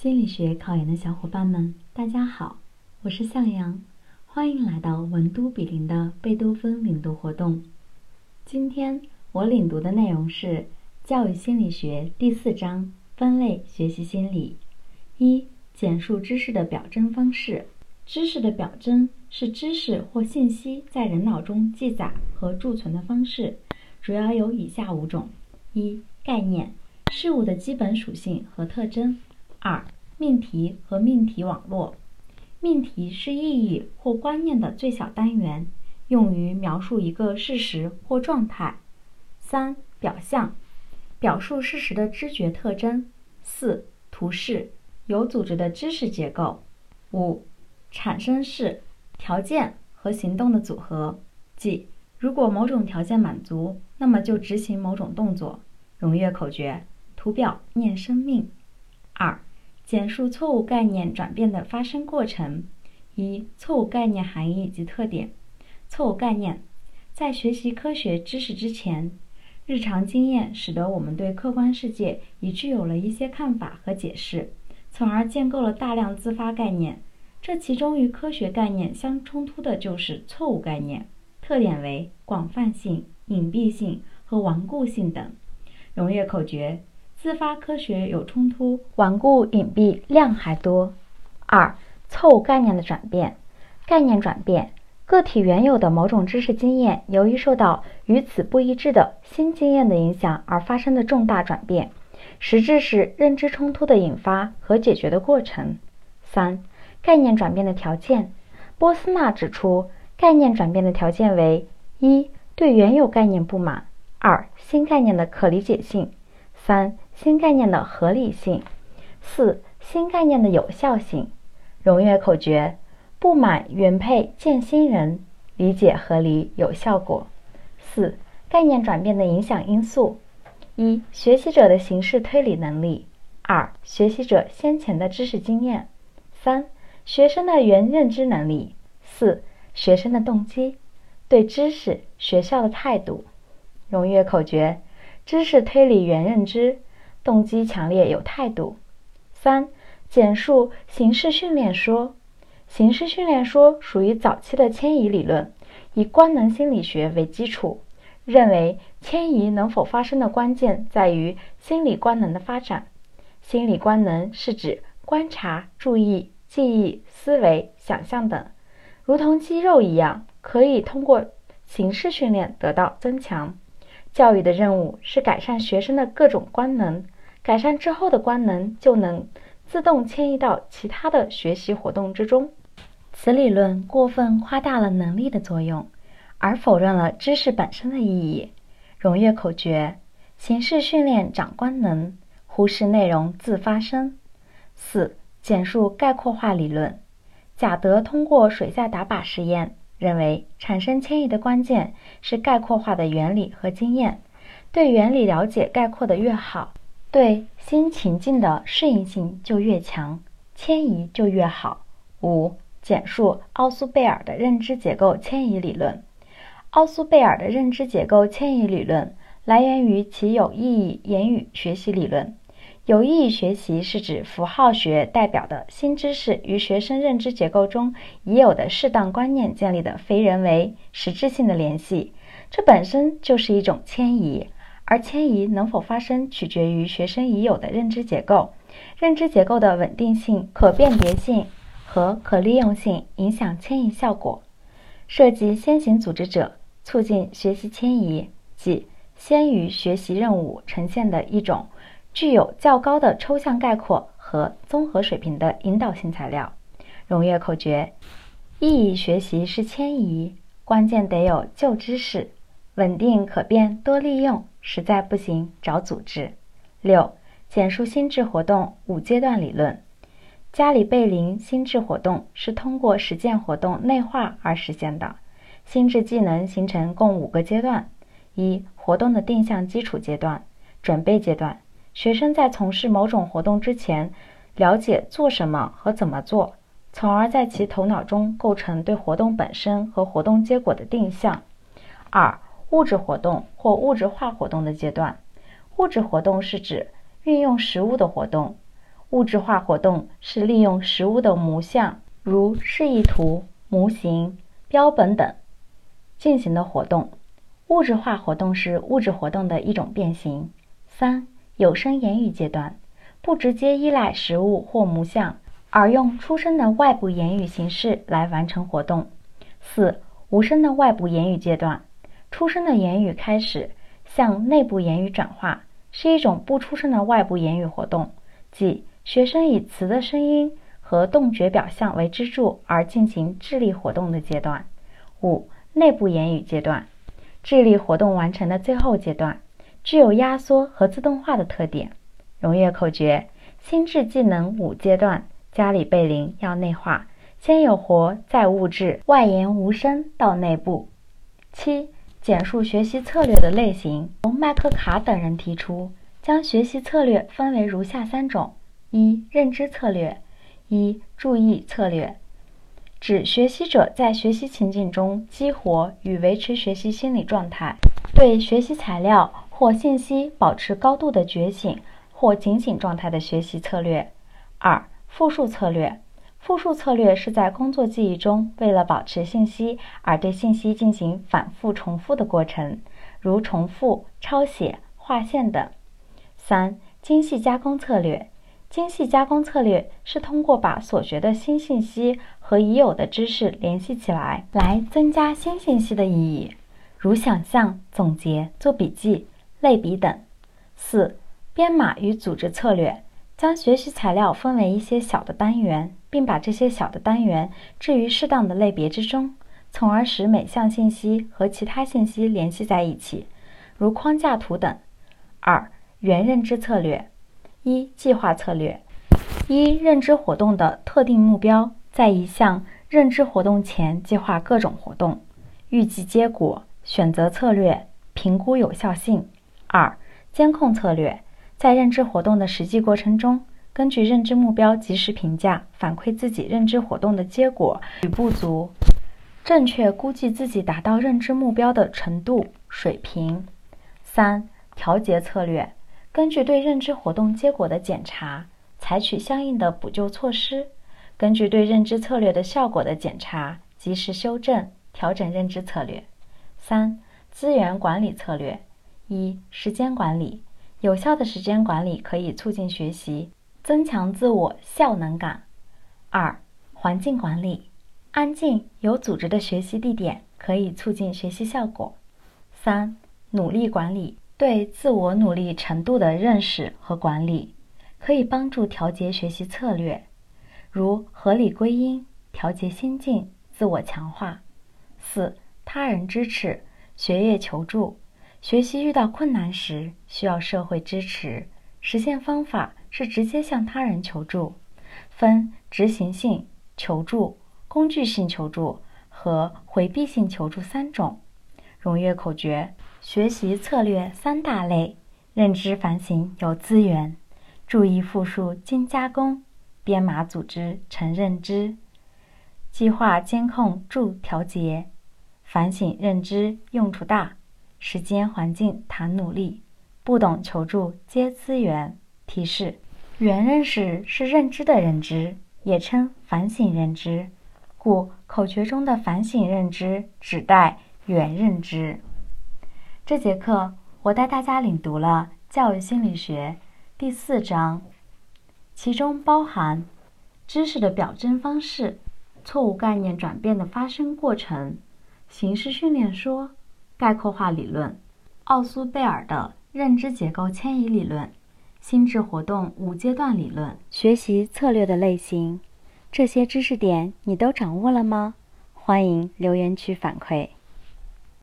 心理学考研的小伙伴们，大家好，我是向阳，欢迎来到文都比邻的贝多芬领读活动。今天我领读的内容是教育心理学第四章分类学习心理。一、简述知识的表征方式。知识的表征是知识或信息在人脑中记载和贮存的方式，主要有以下五种：一、概念，事物的基本属性和特征。二、命题和命题网络。命题是意义或观念的最小单元，用于描述一个事实或状态。三、表象，表述事实的知觉特征。四、图示，有组织的知识结构。五、产生式，条件和行动的组合，即如果某种条件满足，那么就执行某种动作。踊跃口诀：图表念生命。二。简述错误概念转变的发生过程。一、错误概念含义及特点。错误概念，在学习科学知识之前，日常经验使得我们对客观世界已具有了一些看法和解释，从而建构了大量自发概念。这其中与科学概念相冲突的就是错误概念，特点为广泛性、隐蔽性和顽固性等。踊跃口诀。自发科学有冲突，顽固隐蔽量还多。二、错误概念的转变。概念转变，个体原有的某种知识经验，由于受到与此不一致的新经验的影响而发生的重大转变，实质是认知冲突的引发和解决的过程。三、概念转变的条件。波斯纳指出，概念转变的条件为：一、对原有概念不满；二、新概念的可理解性；三。新概念的合理性，四新概念的有效性。荣跃口诀：不满原配见新人，理解合理有效果。四概念转变的影响因素：一学习者的形式推理能力；二学习者先前的知识经验；三学生的原认知能力；四学生的动机，对知识学校的态度。荣跃口诀：知识推理原认知。动机强烈，有态度。三、简述形式训练说。形式训练说属于早期的迁移理论，以官能心理学为基础，认为迁移能否发生的关键在于心理官能的发展。心理官能是指观察、注意、记忆、思维、想象等，如同肌肉一样，可以通过形式训练得到增强。教育的任务是改善学生的各种官能。改善之后的官能就能自动迁移到其他的学习活动之中。此理论过分夸大了能力的作用，而否认了知识本身的意义。荣跃口诀：形式训练长官能，忽视内容自发生。四、简述概括化理论。贾德通过水下打靶实验，认为产生迁移的关键是概括化的原理和经验。对原理了解概括的越好。对新情境的适应性就越强，迁移就越好。五、简述奥苏贝尔的认知结构迁移理论。奥苏贝尔的认知结构迁移理论来源于其有意义言语学习理论。有意义学习是指符号学代表的新知识与学生认知结构中已有的适当观念建立的非人为、实质性的联系，这本身就是一种迁移。而迁移能否发生，取决于学生已有的认知结构。认知结构的稳定性、可辨别性和可利用性影响迁移效果。涉及先行组织者促进学习迁移，即先于学习任务呈现的一种具有较高的抽象概括和综合水平的引导性材料。荣跃口诀：意义学习是迁移，关键得有旧知识，稳定可变多利用。实在不行，找组织。六、简述心智活动五阶段理论。加里贝林心智活动是通过实践活动内化而实现的。心智技能形成共五个阶段：一、活动的定向基础阶段，准备阶段。学生在从事某种活动之前，了解做什么和怎么做，从而在其头脑中构成对活动本身和活动结果的定向。二、物质活动或物质化活动的阶段，物质活动是指运用实物的活动。物质化活动是利用实物的模像，如示意图、模型、标本等进行的活动。物质化活动是物质活动的一种变形。三、有声言语阶段，不直接依赖实物或模像，而用出声的外部言语形式来完成活动。四、无声的外部言语阶段，出声的言语开始向内部言语转化，是一种不出声的外部言语活动，即学生以词的声音和动觉表象为支柱而进行智力活动的阶段。五、内部言语阶段，智力活动完成的最后阶段。具有压缩和自动化的特点。荣誉口诀：心智技能五阶段，加里贝林要内化，先有活，再物质，外延无声到内部。七、简述学习策略的类型。由麦克卡等人提出，将学习策略分为如下三种：一、认知策略；一、注意策略，指学习者在学习情境中激活与维持学习心理状态，对学习材料。或信息保持高度的觉醒或警醒状态的学习策略。二、复述策略。复述策略是在工作记忆中为了保持信息而对信息进行反复重复的过程，如重复、抄写、划线等。三、精细加工策略。精细加工策略是通过把所学的新信息和已有的知识联系起来，来增加新信息的意义，如想象、总结、做笔记。类比等。四、编码与组织策略，将学习材料分为一些小的单元，并把这些小的单元置于适当的类别之中，从而使每项信息和其他信息联系在一起，如框架图等。二、原认知策略。一、计划策略。一、认知活动的特定目标，在一项认知活动前计划各种活动，预计结果，选择策略，评估有效性。二、监控策略，在认知活动的实际过程中，根据认知目标及时评价、反馈自己认知活动的结果与不足，正确估计自己达到认知目标的程度水平。三、调节策略，根据对认知活动结果的检查，采取相应的补救措施；根据对认知策略的效果的检查，及时修正、调整认知策略。三、资源管理策略。一、时间管理，有效的时间管理可以促进学习，增强自我效能感。二、环境管理，安静有组织的学习地点可以促进学习效果。三、努力管理，对自我努力程度的认识和管理，可以帮助调节学习策略，如合理归因、调节心境、自我强化。四、他人支持，学业求助。学习遇到困难时，需要社会支持。实现方法是直接向他人求助，分执行性求助、工具性求助和回避性求助三种。荣誉口诀：学习策略三大类，认知反省有资源，注意复述精加工，编码组织成认知，计划监控助调节，反省认知用处大。时间、环境谈努力，不懂求助接资源。提示：原认识是认知的认知，也称反省认知，故口诀中的反省认知指代原认知。这节课我带大家领读了教育心理学第四章，其中包含知识的表征方式、错误概念转变的发生过程、形式训练说。概括化理论，奥苏贝尔的认知结构迁移理论，心智活动五阶段理论，学习策略的类型，这些知识点你都掌握了吗？欢迎留言区反馈。